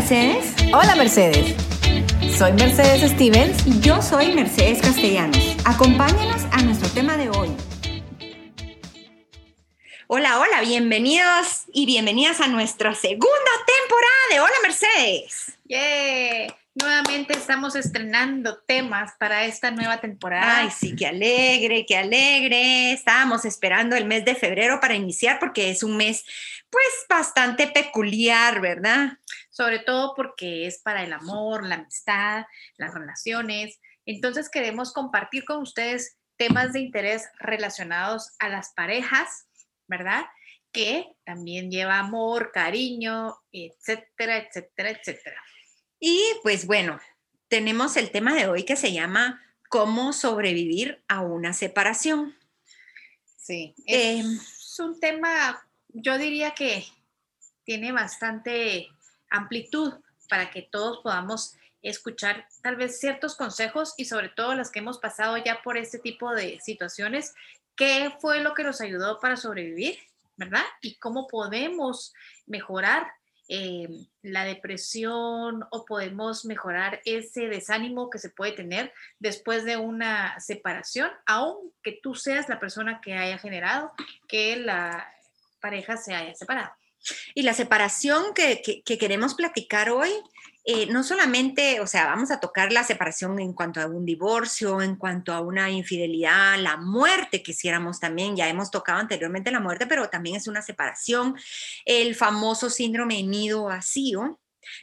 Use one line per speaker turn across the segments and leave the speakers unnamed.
Mercedes.
Hola Mercedes. Soy Mercedes Stevens.
Y yo soy Mercedes Castellanos. Acompáñanos a nuestro tema de hoy. Hola, hola, bienvenidos y bienvenidas a nuestra segunda temporada de Hola Mercedes.
Yeah. Nuevamente estamos estrenando temas para esta nueva temporada.
Ay, sí, qué alegre, qué alegre. Estábamos esperando el mes de febrero para iniciar porque es un mes pues bastante peculiar, ¿verdad?
Sobre todo porque es para el amor, la amistad, las relaciones. Entonces queremos compartir con ustedes temas de interés relacionados a las parejas, ¿verdad? Que también lleva amor, cariño, etcétera, etcétera, etcétera.
Y pues bueno, tenemos el tema de hoy que se llama cómo sobrevivir a una separación.
Sí, es em, un tema, yo diría que tiene bastante amplitud para que todos podamos escuchar tal vez ciertos consejos y sobre todo las que hemos pasado ya por este tipo de situaciones, qué fue lo que nos ayudó para sobrevivir, ¿verdad? Y cómo podemos mejorar eh, la depresión o podemos mejorar ese desánimo que se puede tener después de una separación, aunque tú seas la persona que haya generado que la pareja se haya separado.
Y la separación que, que queremos platicar hoy eh, no solamente, o sea, vamos a tocar la separación en cuanto a un divorcio, en cuanto a una infidelidad, la muerte, quisiéramos también, ya hemos tocado anteriormente la muerte, pero también es una separación, el famoso síndrome nido vacío,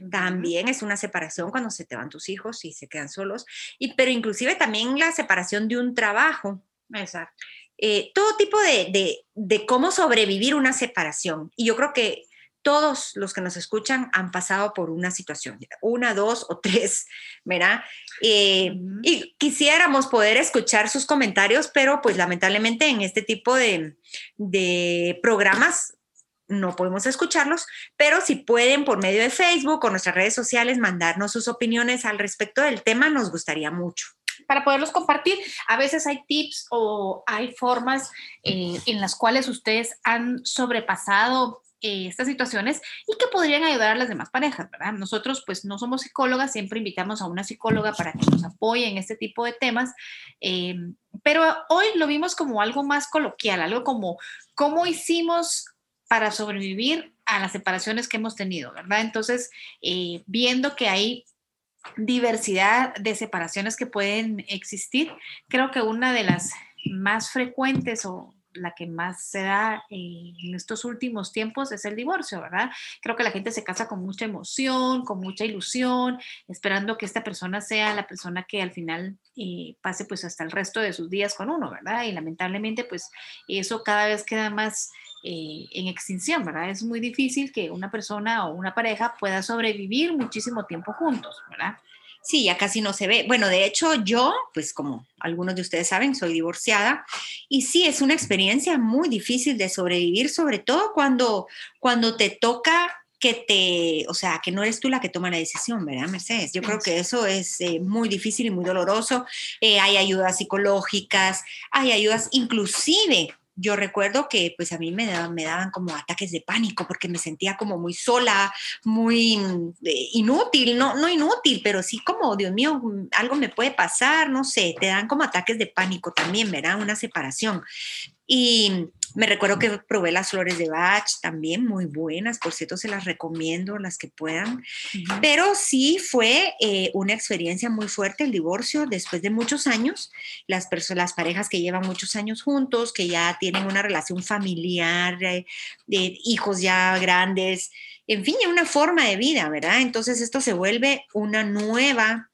también es una separación cuando se te van tus hijos y se quedan solos, y, pero inclusive también la separación de un trabajo.
Exacto.
Eh, todo tipo de, de, de, cómo sobrevivir una separación. Y yo creo que todos los que nos escuchan han pasado por una situación, una, dos o tres, ¿verdad? Eh, y quisiéramos poder escuchar sus comentarios, pero pues lamentablemente en este tipo de, de programas no podemos escucharlos, pero si pueden por medio de Facebook o nuestras redes sociales mandarnos sus opiniones al respecto del tema, nos gustaría mucho
para poderlos compartir. A veces hay tips o hay formas eh, en las cuales ustedes han sobrepasado eh, estas situaciones y que podrían ayudar a las demás parejas, ¿verdad? Nosotros pues no somos psicólogas, siempre invitamos a una psicóloga para que nos apoye en este tipo de temas, eh, pero hoy lo vimos como algo más coloquial, algo como cómo hicimos para sobrevivir a las separaciones que hemos tenido, ¿verdad? Entonces, eh, viendo que hay diversidad de separaciones que pueden existir, creo que una de las más frecuentes o la que más se da en estos últimos tiempos es el divorcio, ¿verdad? Creo que la gente se casa con mucha emoción, con mucha ilusión, esperando que esta persona sea la persona que al final eh, pase pues hasta el resto de sus días con uno, ¿verdad? Y lamentablemente pues eso cada vez queda más eh, en extinción, ¿verdad? Es muy difícil que una persona o una pareja pueda sobrevivir muchísimo tiempo juntos, ¿verdad?
Sí, ya casi no se ve. Bueno, de hecho yo, pues como algunos de ustedes saben, soy divorciada y sí, es una experiencia muy difícil de sobrevivir, sobre todo cuando, cuando te toca que te, o sea, que no eres tú la que toma la decisión, ¿verdad, Mercedes? Yo creo que eso es eh, muy difícil y muy doloroso. Eh, hay ayudas psicológicas, hay ayudas inclusive yo recuerdo que pues a mí me daban, me daban como ataques de pánico porque me sentía como muy sola, muy mm, eh, inútil, no, no inútil, pero sí como, Dios mío, mm, algo me puede pasar, no sé, te dan como ataques de pánico también, ¿verdad? Una separación. Y me recuerdo que probé las flores de Bach, también muy buenas, por cierto, se las recomiendo las que puedan. Pero sí fue eh, una experiencia muy fuerte el divorcio después de muchos años. Las, las parejas que llevan muchos años juntos, que ya tienen una relación familiar, eh, de hijos ya grandes, en fin, una forma de vida, ¿verdad? Entonces esto se vuelve una nueva,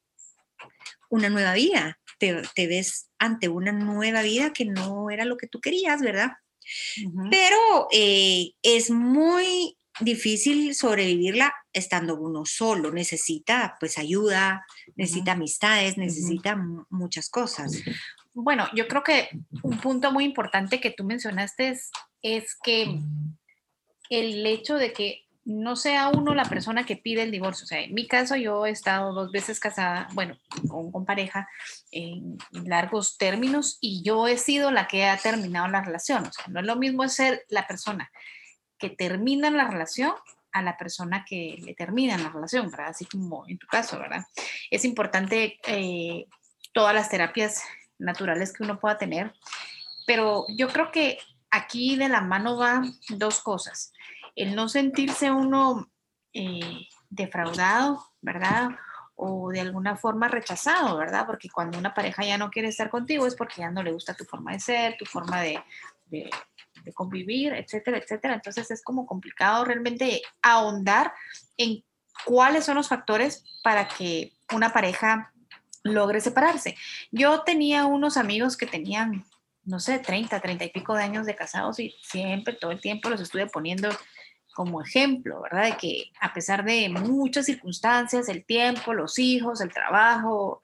una nueva vida. Te, te ves ante una nueva vida que no era lo que tú querías, ¿verdad? Pero eh, es muy difícil sobrevivirla estando uno solo. Necesita pues ayuda, necesita amistades, necesita muchas cosas.
Bueno, yo creo que un punto muy importante que tú mencionaste es, es que el hecho de que no sea uno la persona que pide el divorcio. O sea, en mi caso yo he estado dos veces casada, bueno, con, pareja en largos términos y yo he sido la que ha terminado la relación. O sea, no es lo mismo ser la persona que termina la relación a la persona que le termina la relación, ¿verdad? Así como en tu caso, ¿verdad? Es importante eh, todas las terapias naturales que uno pueda tener, pero yo creo que aquí de la mano va dos cosas. El no sentirse uno eh, defraudado, ¿verdad? O de alguna forma rechazado, ¿verdad? Porque cuando una pareja ya no quiere estar contigo es porque ya no le gusta tu forma de ser, tu forma de, de, convivir, etcétera, etcétera. Entonces es como complicado realmente ahondar en cuáles son los factores para que una pareja logre separarse. Yo tenía unos amigos que tenían, no sé, 30, 30 y pico de años de casados y siempre, todo el tiempo los estuve poniendo como ejemplo, ¿verdad? De que a pesar de muchas circunstancias, el tiempo, los hijos, el trabajo,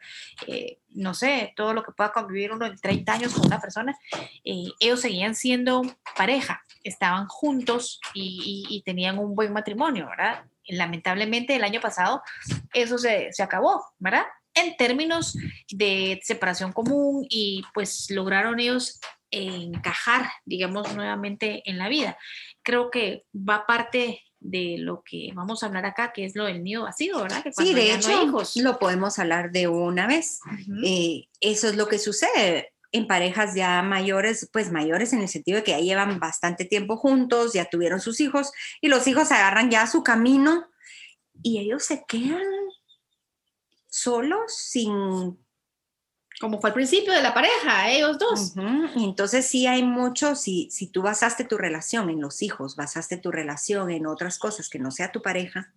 eh, no sé, todo lo que pueda convivir uno en 30 años con una persona, eh, ellos seguían siendo pareja, estaban juntos y, tenían un buen matrimonio, ¿verdad? Lamentablemente el año pasado eso se, se acabó, ¿verdad? En términos de separación común y pues lograron ellos encajar, digamos, nuevamente en la vida creo que va parte de lo que vamos a hablar acá, que es lo del nido vacío, ¿verdad? Que
sí, de hecho, lo podemos hablar de una vez. Eh, eso es lo que sucede en parejas ya mayores, pues mayores en el sentido de que ya llevan bastante tiempo juntos, ya tuvieron sus hijos y los hijos agarran ya su camino y ellos se quedan solos sin
como fue al principio de la pareja, ellos dos.
Entonces sí hay mucho, si, si tú basaste tu relación en los hijos, basaste tu relación en otras cosas que no sea tu pareja,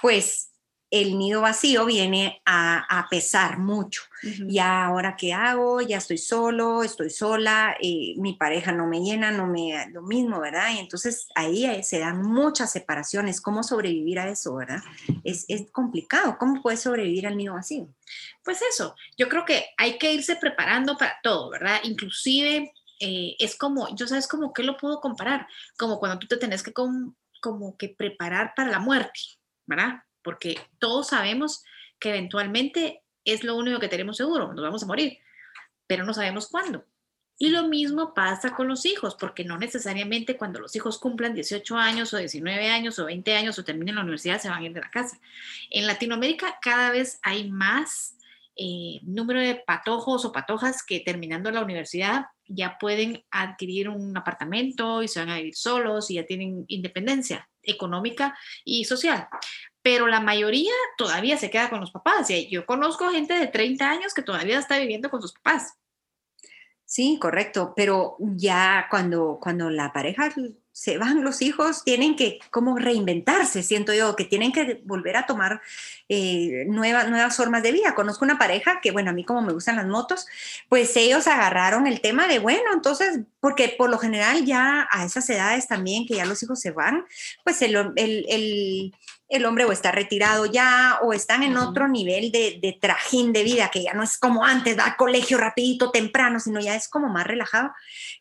pues el nido vacío viene a, pesar mucho. Ya ahora qué hago, ya estoy solo, estoy sola, eh, mi pareja no me llena, no me lo mismo, ¿verdad? Y entonces ahí eh, se dan muchas separaciones. ¿Cómo sobrevivir a eso, verdad? Es, es complicado. ¿Cómo puedes sobrevivir al nido vacío?
Pues eso, yo creo que hay que irse preparando para todo, ¿verdad? Inclusive eh, es como, yo sabes como que lo puedo comparar, como cuando tú te tenés que como que preparar para la muerte, ¿verdad? Porque todos sabemos que eventualmente es lo único que tenemos seguro, nos vamos a morir, pero no sabemos cuándo. Y lo mismo pasa con los hijos, porque no necesariamente cuando los hijos cumplan 18 años o 19 años o 20 años o terminen la universidad se van a ir de la casa. En Latinoamérica cada vez hay más eh, número de patojos o patojas que terminando la universidad ya pueden adquirir un apartamento y se van a vivir solos y ya tienen independencia económica y social pero la mayoría todavía se queda con los papás. Y yo conozco gente de 30 años que todavía está viviendo con sus papás.
Sí, correcto, pero ya cuando, cuando la pareja se van los hijos, tienen que como reinventarse, siento yo, que tienen que volver a tomar eh, nuevas, nuevas formas de vida. Conozco una pareja que, bueno, a mí como me gustan las motos, pues ellos agarraron el tema de, bueno, entonces, porque por lo general ya a esas edades también, que ya los hijos se van, pues el, el hombre o está retirado ya o están en otro nivel de, trajín de vida, que ya no es como antes, da colegio rapidito, temprano, sino ya es como más relajado.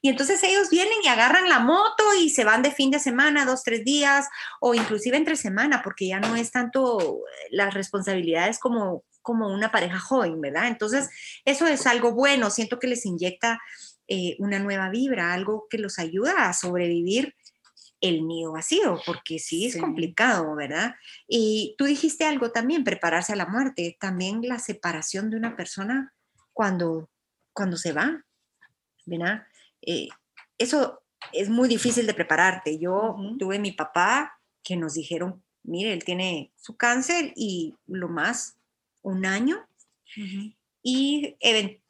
Y entonces ellos vienen y agarran la moto y se van de fin de semana, dos, tres días, o inclusive entre semana, porque ya no es tanto las responsabilidades como, como una pareja joven, ¿verdad? Entonces, eso es algo bueno, siento que les inyecta eh, una nueva vibra, algo que los ayuda a sobrevivir el nido vacío, porque sí es complicado, ¿verdad? Y tú dijiste algo también, prepararse a la muerte, también la separación de una persona cuando, cuando se va, ¿verdad? Eh, eso es muy difícil de prepararte. Yo tuve mi papá que nos dijeron, mire, él tiene su cáncer y lo más un año. Y eh,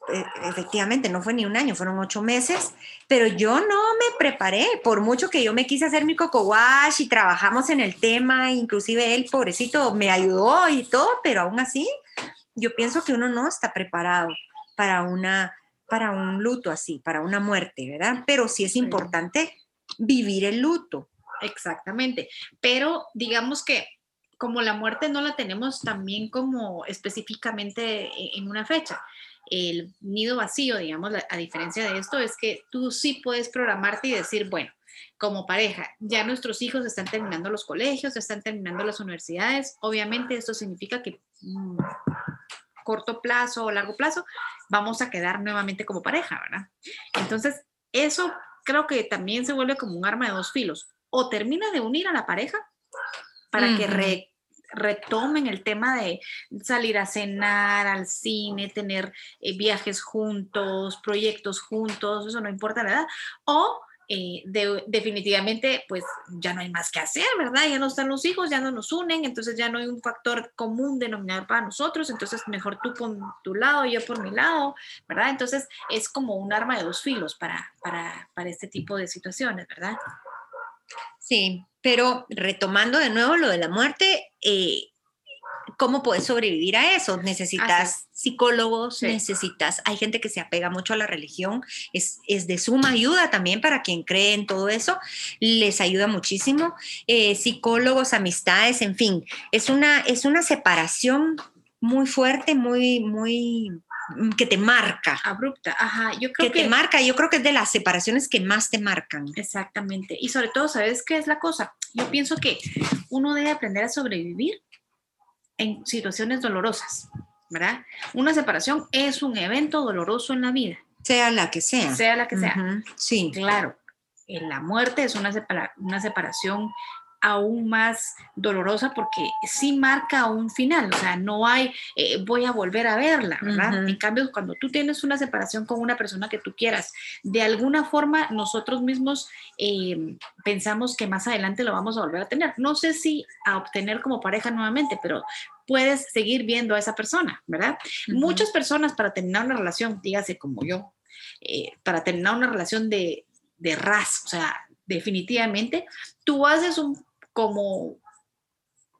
efectivamente no fue ni un año, fueron ocho meses, pero yo no me preparé, por mucho que yo me quise hacer mi coco wash y trabajamos en el tema, inclusive él, pobrecito, me ayudó y todo, pero aún así, yo pienso que uno no está preparado para una para un luto así, para una muerte, ¿verdad? Pero sí es importante vivir el luto.
Exactamente, pero digamos que como la muerte no la tenemos también como específicamente e-, en una fecha, el nido vacío, digamos, a diferencia de esto, es que tú sí puedes programarte y decir, bueno, como pareja, ya nuestros hijos están terminando los colegios, están terminando las universidades, obviamente esto significa que mm, corto plazo o largo plazo vamos a quedar nuevamente como pareja, ¿verdad? Entonces, eso creo que también se vuelve como un arma de dos filos. O termina de unir a la pareja para que re, retomen el tema de salir a cenar, al cine, tener eh, viajes juntos, proyectos juntos, eso no importa la o eh, definitivamente pues ya no hay más que hacer, ¿verdad? Ya no están los hijos, ya no nos unen, entonces ya no hay un factor común denominador para nosotros, entonces mejor tú por tu lado, yo por mi lado, ¿verdad? Entonces es como un arma de dos filos para, para, para este tipo de situaciones, ¿verdad?
Sí, pero retomando de nuevo lo de la muerte, eh, ¿cómo puedes sobrevivir a eso? Necesitas psicólogos, necesitas, hay gente que se apega mucho a la religión, es, es, de suma ayuda también para quien cree en todo eso, les ayuda muchísimo, eh, psicólogos, amistades, en fin, es una, es una separación muy fuerte, muy, muy, que te marca.
Abrupta, ajá, yo creo
que, que, te marca, yo creo que es de las separaciones que más te marcan.
Exactamente, y sobre todo, ¿sabes qué es la cosa? Yo pienso que uno debe aprender a sobrevivir en situaciones dolorosas, ¿verdad? Una separación es un evento doloroso en la vida.
Sea la que sea.
Sea la que sea.
Sí.
Claro, en la muerte es una, una separación aún más dolorosa porque sí marca un final, o sea, no hay, eh, voy a volver a verla, ¿verdad? En cambio, cuando tú tienes una separación con una persona que tú quieras, de alguna forma nosotros mismos eh, pensamos que más adelante lo vamos a volver a tener. No sé si a obtener como pareja nuevamente, pero puedes seguir viendo a esa persona, ¿verdad? Muchas personas para terminar una relación, dígase como yo, eh, para terminar una relación de, de ras, o sea, definitivamente, tú haces un como,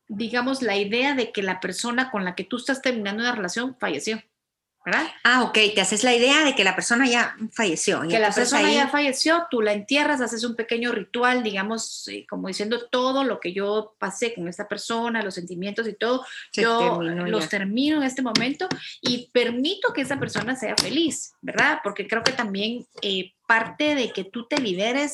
digamos, la idea de que la persona con la que tú estás terminando una relación falleció. ¿verdad?
Ah, ok, te haces la idea de que la persona ya falleció.
Que la persona ya falleció, tú la entierras, haces un pequeño ritual, digamos, eh, como diciendo todo lo que yo pasé con esta persona, los sentimientos y todo, yo los termino en este momento y permito que esa persona sea feliz, ¿verdad? Porque creo que también eh, parte de que tú te liberes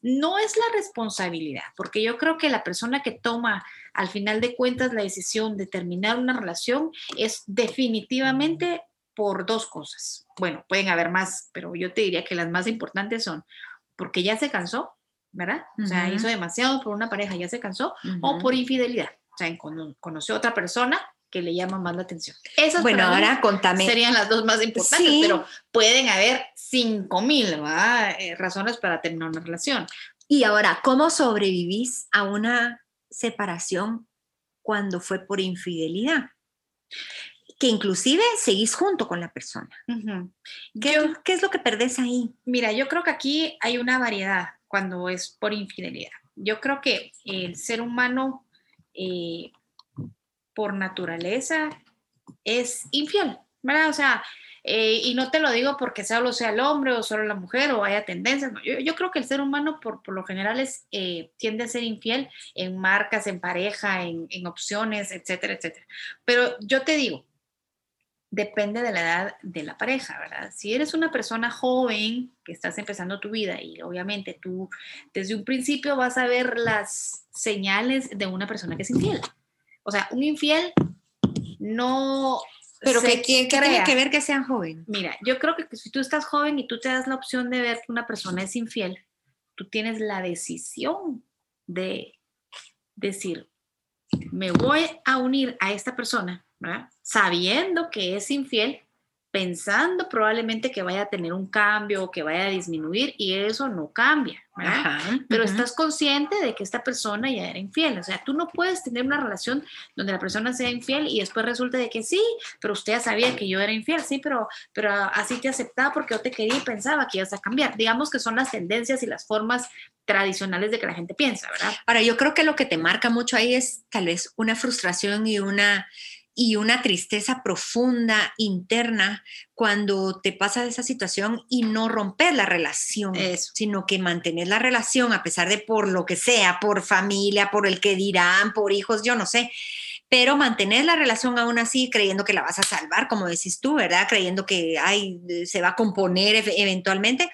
no es la responsabilidad, porque yo creo que la persona que toma al final de cuentas la decisión de terminar una relación es definitivamente por dos cosas. Bueno, pueden haber más, pero yo te diría que las más importantes son porque ya se cansó, ¿verdad? O sea, hizo demasiado por una pareja, ya se cansó, o por infidelidad. O sea, conoció a otra persona que le llama más la atención.
Esas bueno, ahora contame.
Serían las dos más importantes, pero pueden haber cinco mil eh, razones para terminar una relación.
Y ahora, ¿cómo sobrevivís a una separación cuando fue por infidelidad? que inclusive seguís junto con la persona. ¿Qué, es lo que perdés ahí?
Mira, yo creo que aquí hay una variedad cuando es por infidelidad. Yo creo que el ser humano eh, por naturaleza es infiel, ¿verdad? O sea, eh, y no te lo digo porque solo sea el hombre o solo la mujer o haya tendencias. Yo, creo que el ser humano por, lo general es, eh, tiende a ser infiel en marcas, en pareja, en, en opciones, etcétera, etcétera. Pero yo te digo, depende de la edad de la pareja, ¿verdad? Si eres una persona joven que estás empezando tu vida y obviamente tú desde un principio vas a ver las señales de una persona que es infiel. O sea, un infiel no...
Pero que, ¿qué tiene que ver que sean joven?
Mira, yo creo que si tú estás joven y tú te das la opción de ver que una persona es infiel, tú tienes la decisión de decir, me voy a unir a esta persona sabiendo que es infiel, pensando probablemente que vaya a tener un cambio o que vaya a disminuir y eso no cambia, Pero estás consciente de que esta persona ya era infiel, o sea, tú no puedes tener una relación donde la persona sea infiel y después resulta de que sí, pero usted ya sabía que yo era infiel, sí, pero, pero así te aceptaba porque yo te quería y pensaba que ibas a cambiar. Digamos que son las tendencias y las formas tradicionales de que la gente piensa, ¿verdad?
Ahora, yo creo que lo que te marca mucho ahí es tal vez una frustración y una y una tristeza profunda interna cuando te pasa esa situación y no romper la relación, sino que mantener la relación a pesar de por lo que sea, por familia, por el que dirán, por hijos, yo no sé, pero mantener la relación aún así creyendo que la vas a salvar, como decís tú, ¿verdad? Creyendo que ay, se va a componer eventualmente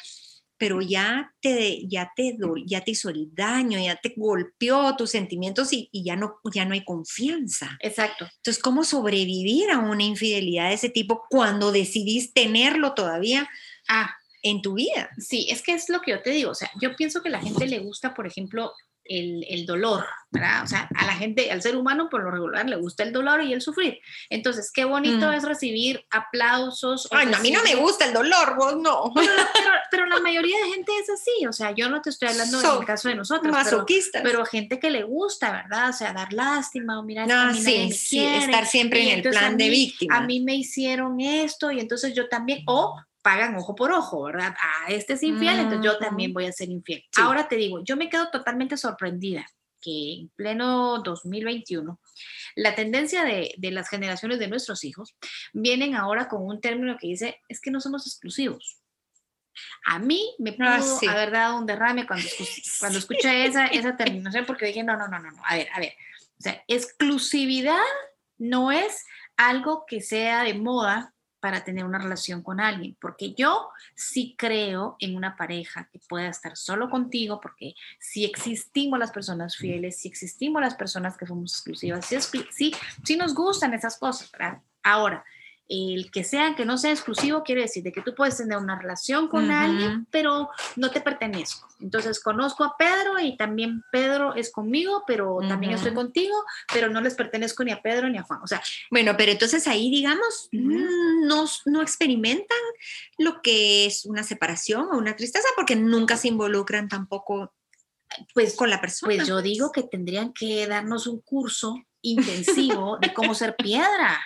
pero ya te, ya te, ya te hizo el daño, ya te golpeó tus sentimientos y, ya, no, ya no hay confianza.
Exacto.
Entonces, ¿cómo sobrevivir a una infidelidad de ese tipo cuando decidís tenerlo todavía ah, en tu vida?
Sí, es que es lo que yo te digo. O sea, yo pienso que a la gente le gusta, por ejemplo, el, el, dolor, ¿verdad? O sea, a la gente, al ser humano por lo regular le gusta el dolor y el sufrir. Entonces, qué bonito mm. es recibir aplausos.
Ay, no, a mí no me gusta el dolor, vos no.
Pero, la mayoría de gente es así, o sea, yo no te estoy hablando en el caso de nosotros.
Masoquistas.
Pero, gente que le gusta, ¿verdad? O sea, dar lástima o mirar,
no, sí, sí, estar siempre en el plan de víctima.
A mí me hicieron esto y entonces yo también, o pagan ojo por ojo, ¿verdad? Ah, este es infiel, entonces yo también voy a ser infiel. Ahora te digo, yo me quedo totalmente sorprendida que en pleno 2021 la tendencia de, de, las generaciones de nuestros hijos vienen ahora con un término que dice, es que no somos exclusivos. A mí me ah, pudo haber dado un derrame cuando, cuando escuché esa, esa terminación porque dije, no, no, no, no, no, a ver, a ver, o sea, exclusividad no es algo que sea de moda para tener una relación con alguien, porque yo sí creo en una pareja que pueda estar solo contigo, porque si existimos las personas fieles, si existimos las personas que somos exclusivas, sí, sí, nos gustan esas cosas, ¿verdad? Ahora, el que sea, que no sea exclusivo, quiere decir de que tú puedes tener una relación con alguien, pero no te pertenezco. Entonces, conozco a Pedro y también Pedro es conmigo, pero también estoy contigo, pero no les pertenezco ni a Pedro ni a Juan. O sea,
bueno, pero entonces ahí, digamos, no, no experimentan lo que es una separación o una tristeza porque nunca se involucran tampoco pues con la persona.
Pues yo digo que tendrían que darnos un curso intensivo de cómo ser piedra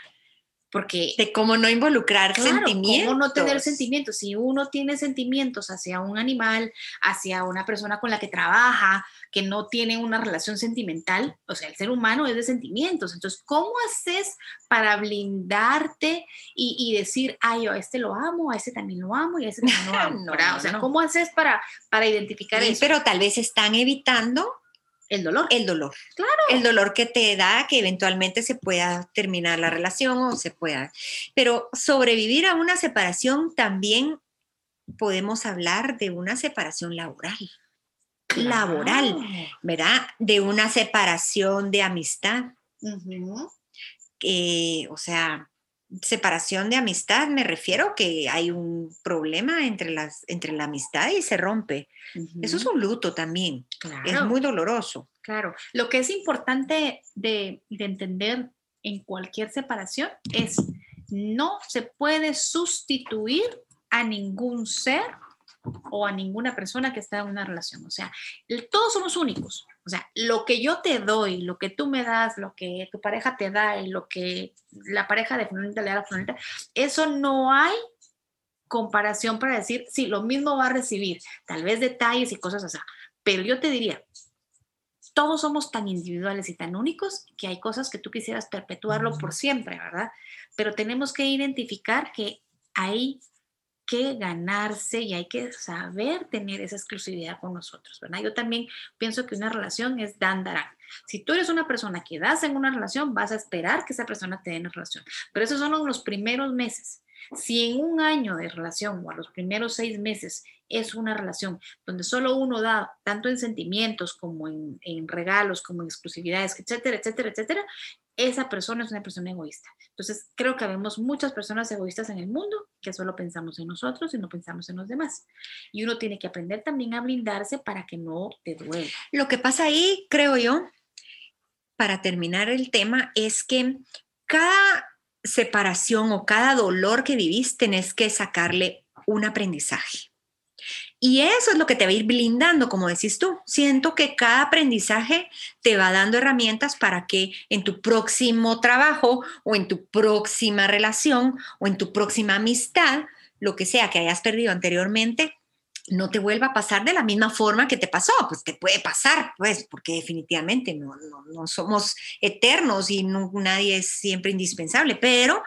porque
de cómo no involucrar sentimientos.
Cómo no tener sentimientos. Si uno tiene sentimientos hacia un animal, hacia una persona con la que trabaja, que no tiene una relación sentimental, o sea, el ser humano es de sentimientos. Entonces, ¿cómo haces para blindarte y, decir, ay, yo a este lo amo, a este también lo amo y a este también lo amo? o sea, ¿cómo haces para, para identificar eso?
Pero tal vez están evitando
el dolor.
El dolor.
Claro.
El dolor que te da que eventualmente se pueda terminar la relación o se pueda. Pero sobrevivir a una separación también podemos hablar de una separación laboral. Laboral, ¿verdad? De una separación de amistad. o sea, separación de amistad, me refiero que hay un problema entre, las, entre la amistad y se rompe. Eso es un luto también. Es muy doloroso.
Claro. Lo que es importante de, de entender en cualquier separación es no se puede sustituir a ningún ser o a ninguna persona que está en una relación. O sea, todos somos únicos. O sea, lo que yo te doy, lo que tú me das, lo que tu pareja te da y lo que la pareja de Fulanita le da a Fulanita, eso no hay comparación para decir, sí, lo mismo va a recibir, tal vez detalles y cosas así. Pero yo te diría, todos somos tan individuales y tan únicos que hay cosas que tú quisieras perpetuarlo por siempre, ¿verdad? Pero tenemos que identificar que hay que ganarse y hay que saber tener esa exclusividad con nosotros, ¿verdad? Yo también pienso que una relación es dan, Si tú eres una persona que das en una relación, vas a esperar que esa persona te dé una relación. Pero esos son los primeros meses. Si en un año de relación o a los primeros seis meses es una relación donde solo uno da, tanto en sentimientos como en, en regalos, como en exclusividades, etcétera, etcétera, etcétera, esa persona es una persona egoísta. Entonces, creo que vemos muchas personas egoístas en el mundo que solo pensamos en nosotros y no pensamos en los demás. Y uno tiene que aprender también a blindarse para que no te duele.
Lo que pasa ahí, creo yo, para terminar el tema, es que cada separación o cada dolor que vivís tenés que sacarle un aprendizaje. Y eso es lo que te va a ir blindando, como decís tú. Siento que cada aprendizaje te va dando herramientas para que en tu próximo trabajo o en tu próxima relación o en tu próxima amistad, lo que sea que hayas perdido anteriormente, no te vuelva a pasar de la misma forma que te pasó. Pues te puede pasar, pues, porque definitivamente no, no, somos eternos y nadie es siempre indispensable, pero...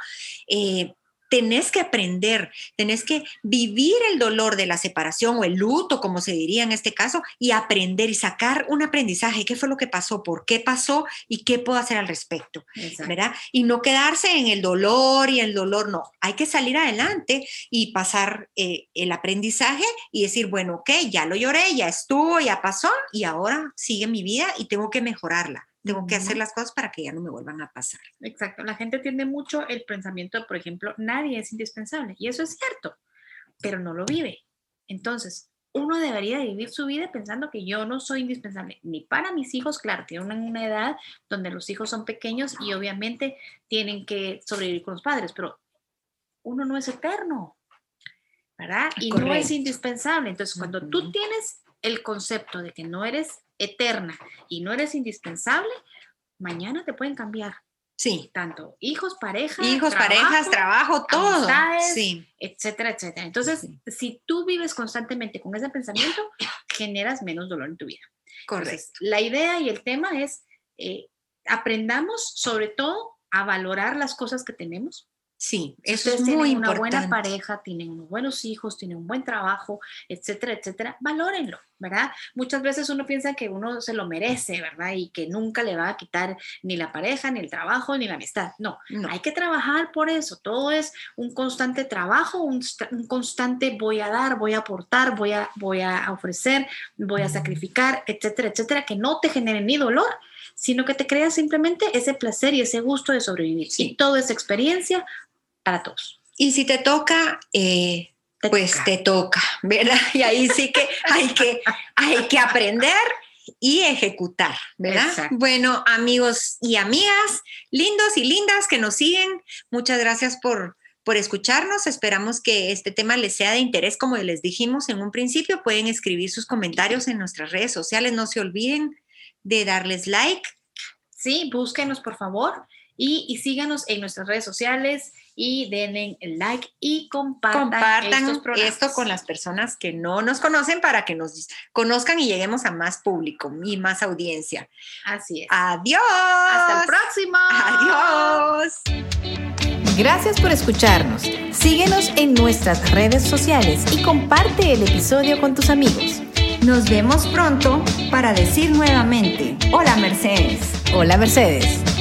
Eh, tenés que aprender, tenés que vivir el dolor de la separación o el luto, como se diría en este caso, y aprender y sacar un aprendizaje. ¿Qué fue lo que pasó? ¿Por qué pasó? ¿Y qué puedo hacer al respecto? ¿Verdad? Y no quedarse en el dolor y el dolor, no. Hay que salir adelante y pasar eh, el aprendizaje y decir, bueno, ok, ya lo lloré, ya estuvo, ya pasó y ahora sigue mi vida y tengo que mejorarla tengo que hacer las cosas para que ya no me vuelvan a pasar.
Exacto, la gente tiene mucho el pensamiento, por ejemplo, nadie es indispensable, y eso es cierto, pero no lo vive. Entonces, uno debería vivir su vida pensando que yo no soy indispensable ni para mis hijos, claro, tienen una edad donde los hijos son pequeños y obviamente tienen que sobrevivir con los padres, pero uno no es eterno, ¿verdad? Y no es indispensable. Entonces, cuando tú tienes el concepto de que no eres eterna y no eres indispensable, mañana te pueden cambiar.
Sí.
Tanto hijos, parejas.
Hijos, parejas, trabajo, todo.
Sí. Etcétera, etcétera. Entonces, si tú vives constantemente con ese pensamiento, generas menos dolor en tu vida.
Correcto.
la idea y el tema es, eh, aprendamos sobre todo a valorar las cosas que tenemos,
Sí, eso es muy
una
buena
pareja, tienen unos buenos hijos, tienen un buen trabajo, etcétera, etcétera, valórenlo, ¿verdad? Muchas veces uno piensa que uno se lo merece, ¿verdad? Y que nunca le va a quitar ni la pareja, ni el trabajo, ni la amistad. No, no. hay que trabajar por eso. Todo es un constante trabajo, un, constante voy a dar, voy a aportar, voy a, voy a ofrecer, voy a sacrificar, etcétera, etcétera, que no te genere ni dolor, sino que te crea simplemente ese placer y ese gusto de sobrevivir. Sí. Y toda esa experiencia para todos.
Y si te toca, eh, pues te toca, ¿verdad? Y ahí sí que hay que, hay que aprender y ejecutar, ¿verdad? Bueno, amigos y amigas, lindos y lindas que nos siguen, muchas gracias por, por escucharnos. Esperamos que este tema les sea de interés, como les dijimos en un principio. Pueden escribir sus comentarios en nuestras redes sociales. No se olviden de darles like.
Sí, búsquenos por favor y, y síganos en nuestras redes sociales y denle like y compartan,
compartan esto con las personas que no nos conocen para que nos conozcan y lleguemos a más público y más audiencia.
Así es.
Adiós.
Hasta el próximo.
Adiós.
Gracias por escucharnos. Síguenos en nuestras redes sociales y comparte el episodio con tus amigos.
Nos vemos pronto para decir nuevamente, hola Mercedes.
Hola Mercedes.